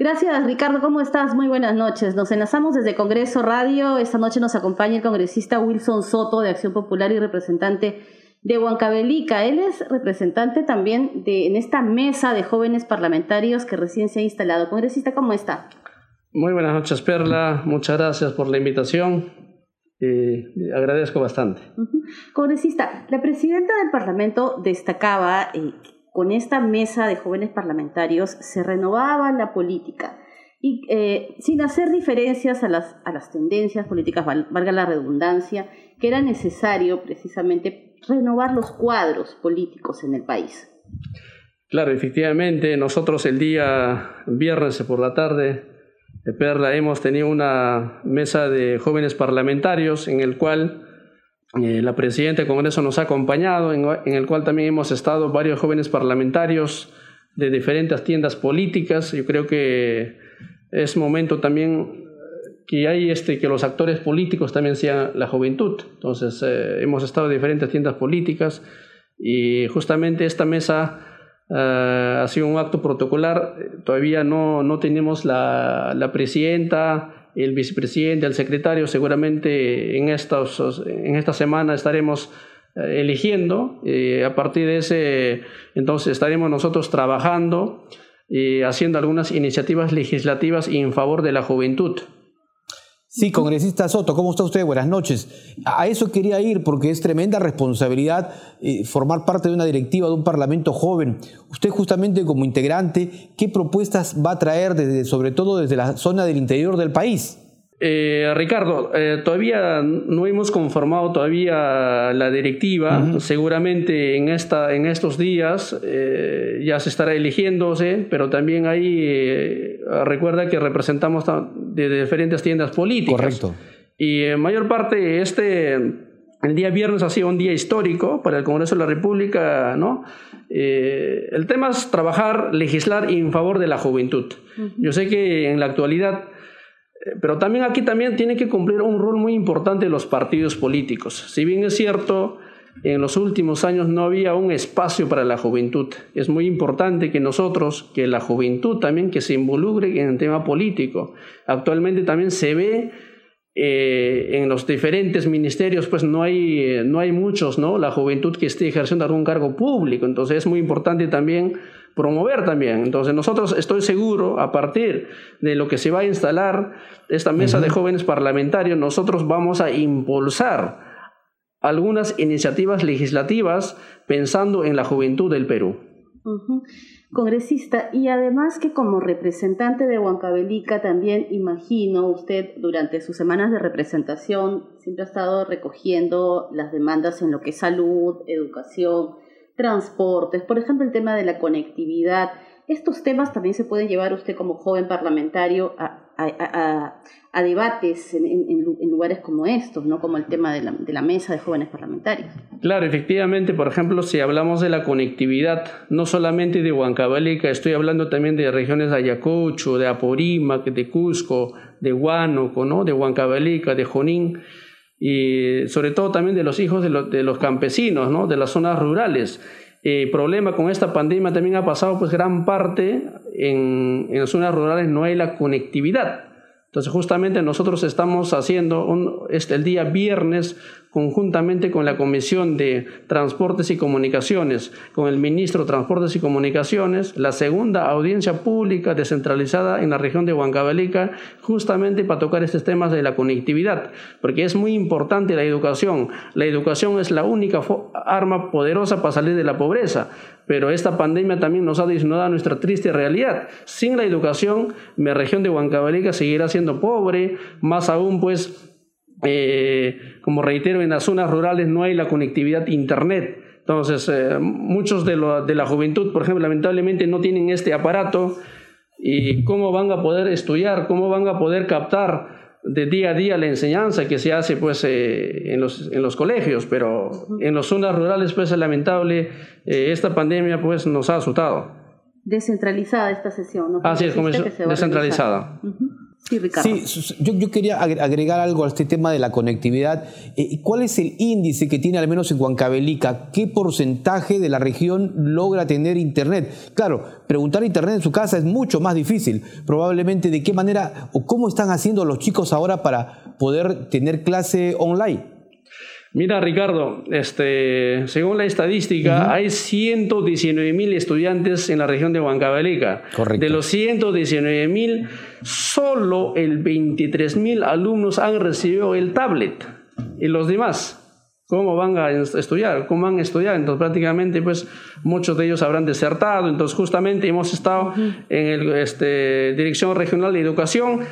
Gracias, Ricardo. ¿Cómo estás? Muy buenas noches. Nos enlazamos desde Congreso Radio. Esta noche nos acompaña el congresista Wilson Soto de Acción Popular y representante de Huancavelica. Él es representante también de en esta mesa de jóvenes parlamentarios que recién se ha instalado. Congresista, ¿cómo está? Muy buenas noches, Perla. Muchas gracias por la invitación. Eh, agradezco bastante. Congresista, la presidenta del Parlamento destacaba eh, con esta mesa de jóvenes parlamentarios se renovaba la política y eh, sin hacer diferencias a las, a las tendencias políticas, valga la redundancia, que era necesario precisamente renovar los cuadros políticos en el país. Claro, efectivamente, nosotros el día viernes por la tarde de Perla hemos tenido una mesa de jóvenes parlamentarios en el cual eh, la presidenta del Congreso nos ha acompañado, en, el cual también hemos estado varios jóvenes parlamentarios de diferentes tiendas políticas. Yo creo que es momento también que hay este que los actores políticos también sean la juventud. Entonces eh, hemos estado en diferentes tiendas políticas y justamente esta mesa eh, ha sido un acto protocolar. Todavía no, no tenemos la, la presidenta el vicepresidente, el secretario, seguramente en, en esta semana estaremos eh, eligiendo. Eh, a partir de ese, entonces estaremos nosotros trabajando y haciendo algunas iniciativas legislativas en favor de la juventud. Sí, congresista Soto, ¿cómo está usted? Buenas noches. A eso quería ir porque es tremenda responsabilidad eh, formar parte de una directiva de un parlamento joven. Usted justamente como integrante, ¿qué propuestas va a traer desde, sobre todo desde la zona del interior del país? Eh, Ricardo, eh, todavía no hemos conformado todavía la directiva. Seguramente en, esta, en estos días eh, ya se estará eligiéndose, pero también ahí recuerda que representamos de diferentes tiendas políticas. Correcto. Y en mayor parte este, el día viernes ha sido un día histórico para el Congreso de la República, ¿no? el tema es trabajar, legislar en favor de la juventud. Yo sé que en la actualidad eh, pero también aquí también tiene que cumplir un rol muy importante los partidos políticos. Si bien es cierto, en los últimos años no había un espacio para la juventud. Es muy importante que nosotros, que la juventud también que se involucre en el tema político. Actualmente también se ve eh, en los diferentes ministerios, pues no hay, no hay muchos, ¿no? La juventud que esté ejerciendo algún cargo público. Entonces es muy importante también promover también. Entonces nosotros estoy seguro, a partir de lo que se va a instalar esta mesa de jóvenes parlamentarios, nosotros vamos a impulsar algunas iniciativas legislativas pensando en la juventud del Perú. Congresista, y además que como representante de Huancavelica también imagino usted durante sus semanas de representación siempre ha estado recogiendo las demandas en lo que es salud, educación, transportes, por ejemplo, el tema de la conectividad. Estos temas también se pueden llevar usted como joven parlamentario a, debates en, lugares como estos, ¿no? como el tema de la, mesa de jóvenes parlamentarios. Claro, efectivamente, por ejemplo, si hablamos de la conectividad, no solamente de Huancavelica, estoy hablando también de regiones de Ayacucho, de Apurímac, de Cusco, de Huánuco, ¿no? de Huancavelica, de Jonín y sobre todo también de los hijos de, los campesinos, ¿no? de las zonas rurales. El eh, problema con esta pandemia también ha pasado, pues gran parte en, en las zonas rurales no hay la conectividad. Entonces justamente nosotros estamos haciendo un, este, el día viernes conjuntamente con la Comisión de Transportes y Comunicaciones, con el Ministro de Transportes y Comunicaciones, la segunda audiencia pública descentralizada en la región de Huancavelica, justamente para tocar estos temas de la conectividad, porque es muy importante la educación. La educación es la única arma poderosa para salir de la pobreza, pero esta pandemia también nos ha desnudado nuestra triste realidad. Sin la educación, mi región de Huancavelica seguirá siendo pobre, más aún pues eh, como reitero, en las zonas rurales no hay la conectividad Internet. Entonces, eh, muchos de, de, la juventud, por ejemplo, lamentablemente no tienen este aparato. ¿Y cómo van a poder estudiar? ¿Cómo van a poder captar de día a día la enseñanza que se hace pues, eh, en, los, en los colegios? Pero en las zonas rurales, pues, es lamentable, esta pandemia pues, nos ha asustado. Descentralizada esta sesión, ¿no? Así es, como descentralizada. Sí, Ricardo. Sí, yo, quería agregar algo a este tema de la conectividad. Eh, ¿Cuál es el índice que tiene al menos en Huancavelica? ¿Qué porcentaje de la región logra tener internet? Claro, preguntar internet en su casa es mucho más difícil. Probablemente de qué manera o cómo están haciendo los chicos ahora para poder tener clase online. Mira, Ricardo, este, según la estadística, hay 119 mil estudiantes en la región de Huancavelica. Correcto. De los 119 mil, solo el 23 mil alumnos han recibido el tablet. Y los demás, ¿cómo van a estudiar? ¿Cómo van a estudiar? Entonces, prácticamente, pues, muchos de ellos habrán desertado. Entonces, justamente hemos estado en la este, Dirección Regional de Educación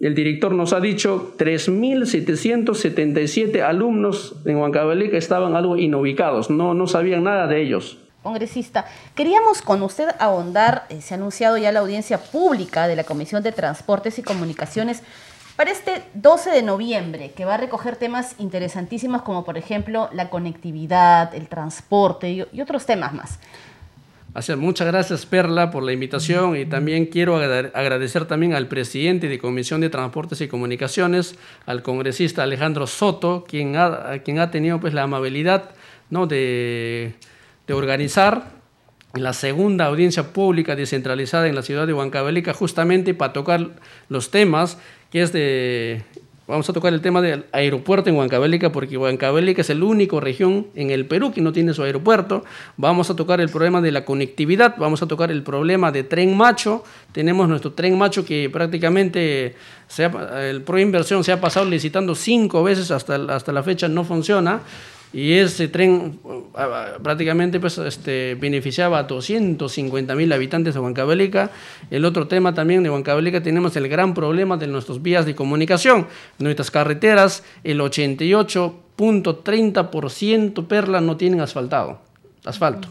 el director nos ha dicho 3.777 alumnos en Huancavelica estaban algo inubicados, no, no sabían nada de ellos. Congresista, queríamos con usted ahondar, eh, se ha anunciado ya la audiencia pública de la Comisión de Transportes y Comunicaciones para este 12 de noviembre, que va a recoger temas interesantísimos como por ejemplo la conectividad, el transporte y otros temas más muchas gracias Perla por la invitación y también quiero agradecer también al presidente de Comisión de Transportes y Comunicaciones, al congresista Alejandro Soto, quien ha, tenido pues la amabilidad ¿no? de, de organizar la segunda audiencia pública descentralizada en la ciudad de Huancavelica justamente para tocar los temas que es de Vamos a tocar el tema del aeropuerto en Huancavelica, porque Huancavelica es el único región en el Perú que no tiene su aeropuerto. Vamos a tocar el problema de la conectividad, vamos a tocar el problema de tren macho. Tenemos nuestro tren macho que prácticamente se el pro inversión se ha pasado licitando cinco veces hasta, hasta la fecha, no funciona y ese tren prácticamente pues, este, beneficiaba a 250 mil habitantes de Huancavelica. El otro tema también de Huancavelica tenemos el gran problema de nuestras vías de comunicación. Nuestras carreteras, el 88.30% perla no tienen asfaltado, asfalto.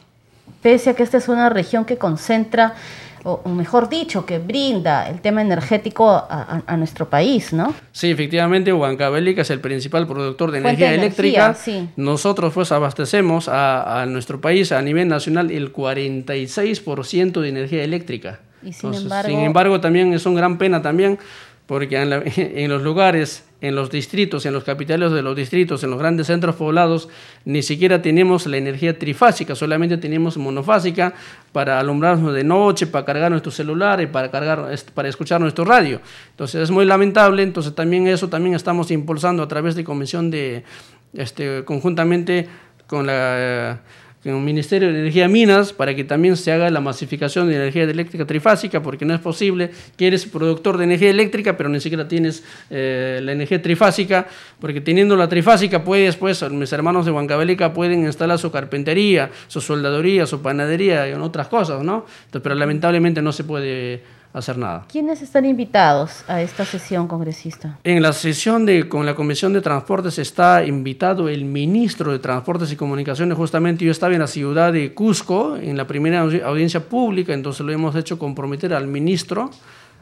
Pese a que esta es una región que concentra o, mejor dicho, que brinda el tema energético a, nuestro país, ¿no? Sí, efectivamente, Huancavelica es el principal productor de energía eléctrica. Nosotros pues abastecemos a, nuestro país a nivel nacional el 46% de energía eléctrica. Y sin, embargo... sin embargo, también es una gran pena también porque en, los lugares, en los distritos, en los capitales de los distritos, en los grandes centros poblados, ni siquiera tenemos la energía trifásica, solamente tenemos monofásica para alumbrarnos de noche, para cargar nuestros celulares, para, cargar, para escuchar nuestro radio. Entonces es muy lamentable, entonces también eso también estamos impulsando a través de comisión de, este, conjuntamente con la en un Ministerio de Energía y Minas para que también se haga la masificación de energía eléctrica trifásica, porque no es posible que eres productor de energía eléctrica, pero ni siquiera tienes eh, la energía trifásica, porque teniendo la trifásica puedes, pues, mis hermanos de Huancavelica pueden instalar su carpintería, su soldaduría, su panadería y otras cosas, ¿no? pero lamentablemente no se puede hacer nada. ¿Quiénes están invitados a esta sesión congresista? En la sesión de, con la Comisión de Transportes está invitado el ministro de Transportes y Comunicaciones. Justamente yo estaba en la ciudad de Cusco, en la primera audiencia pública, entonces lo hemos hecho comprometer al ministro,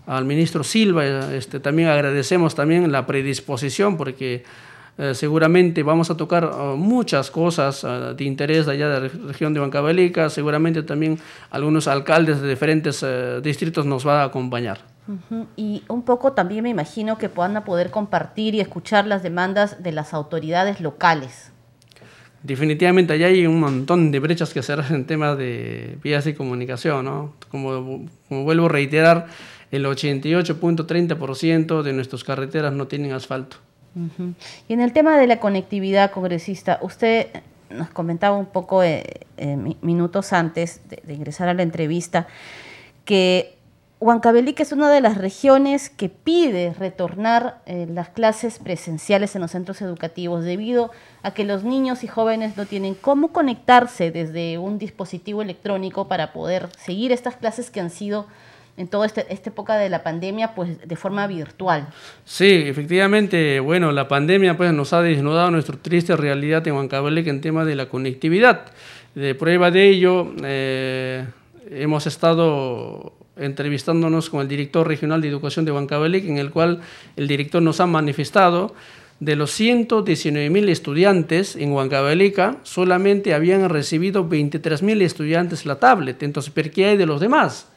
al ministro Silva. Este, también agradecemos también la predisposición porque eh, seguramente vamos a tocar uh, muchas cosas uh, de interés allá de la región de Huancavelica. Seguramente también algunos alcaldes de diferentes uh, distritos nos van a acompañar. Y un poco también me imagino que puedan poder compartir y escuchar las demandas de las autoridades locales. Definitivamente allá hay un montón de brechas que cerrar en temas de vías de comunicación, ¿no? Como, como vuelvo a reiterar, el 88.30% de nuestras carreteras no tienen asfalto. Y en el tema de la conectividad, congresista, usted nos comentaba un poco eh, eh, minutos antes de, ingresar a la entrevista que Huancavelica es una de las regiones que pide retornar eh, las clases presenciales en los centros educativos debido a que los niños y jóvenes no tienen cómo conectarse desde un dispositivo electrónico para poder seguir estas clases que han sido en toda este, esta época de la pandemia, pues de forma virtual. Sí, efectivamente, bueno, la pandemia pues nos ha desnudado nuestra triste realidad en Huancavelica en tema de la conectividad. De prueba de ello, eh, hemos estado entrevistándonos con el director regional de educación de Huancavelica, en el cual el director nos ha manifestado de los 119 mil estudiantes en Huancavelica, solamente habían recibido 23 mil estudiantes la tablet. Entonces, ¿por qué hay de los demás?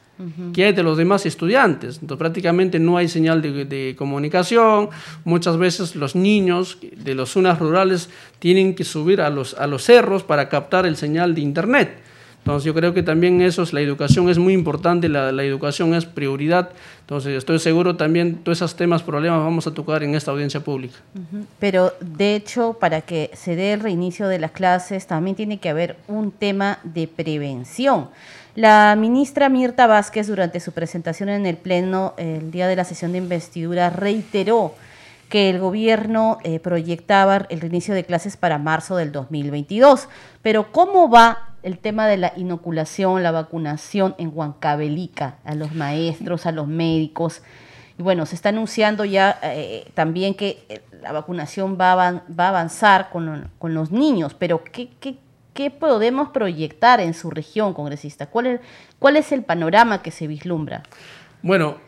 ¿Qué hay de los demás estudiantes? Entonces prácticamente no hay señal de, comunicación. Muchas veces los niños de las zonas rurales tienen que subir a los, a los cerros para captar el señal de internet. Entonces yo creo que también eso es, la educación es muy importante, la, la, educación es prioridad. Entonces estoy seguro también todos esos temas, problemas vamos a tocar en esta audiencia pública. Pero de hecho, para que se dé el reinicio de las clases, también tiene que haber un tema de prevención. La ministra Mirta Vázquez, durante su presentación en el Pleno el día de la sesión de investidura, reiteró que el gobierno eh, proyectaba el reinicio de clases para marzo del 2022. Pero ¿cómo va el tema de la inoculación, la vacunación en Huancavelica, a los maestros, a los médicos. Y bueno, se está anunciando ya eh, también que eh, la vacunación va a, va avanzar con, con, los niños, pero ¿qué, ¿qué, qué, podemos proyectar en su región, congresista? ¿Cuál es, cuál es el panorama que se vislumbra? Bueno,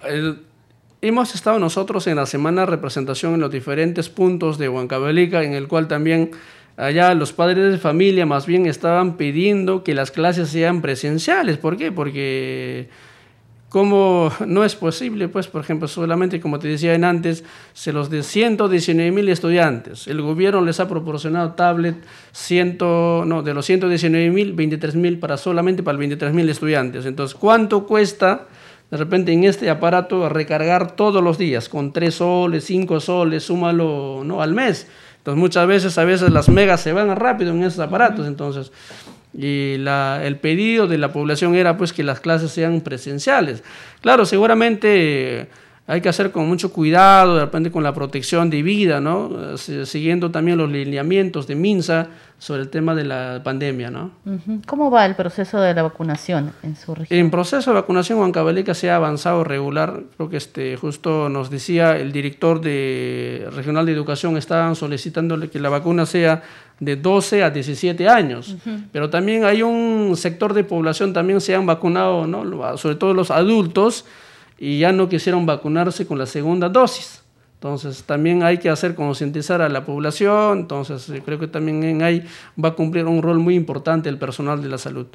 hemos estado nosotros en la semana de representación en los diferentes puntos de Huancavelica, en el cual también allá los padres de familia más bien estaban pidiendo que las clases sean presenciales. ¿Por qué? Porque como no es posible, pues, por ejemplo, solamente, como te decía antes, se los de 119 mil estudiantes. El gobierno les ha proporcionado tablet, ciento, no, de los 119 mil, 23 mil para solamente para 23 mil estudiantes. Entonces, ¿cuánto cuesta de repente en este aparato recargar todos los días con 3 soles, 5 soles, súmalo ¿no? al mes? Entonces muchas veces, a veces las megas se van rápido en esos aparatos, entonces, y la, el pedido de la población era pues que las clases sean presenciales. Claro, seguramente hay que hacer con mucho cuidado, de repente con la protección de vida, ¿no? Siguiendo también los lineamientos de MINSA sobre el tema de la pandemia, ¿no? ¿Cómo va el proceso de la vacunación en su región? En proceso de vacunación, Huancavelica se ha avanzado regular. Creo que este, justo nos decía el director de Regional de Educación, estaban solicitándole que la vacuna sea de 12 a 17 años. Pero también hay un sector de población, también se han vacunado, ¿no? Sobre todo los adultos, y ya no quisieron vacunarse con la segunda dosis. Entonces también hay que hacer concientizar a la población, entonces creo que también ahí va a cumplir un rol muy importante el personal de la salud.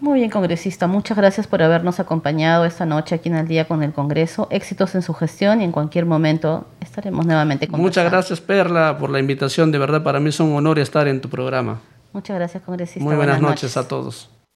Muy bien, congresista. Muchas gracias por habernos acompañado esta noche aquí en el día con el Congreso. Éxitos en su gestión y en cualquier momento estaremos nuevamente con Muchas gracias, Perla, por la invitación. De verdad, para mí es un honor estar en tu programa. Muchas gracias, congresista. Muy buenas, noches a todos.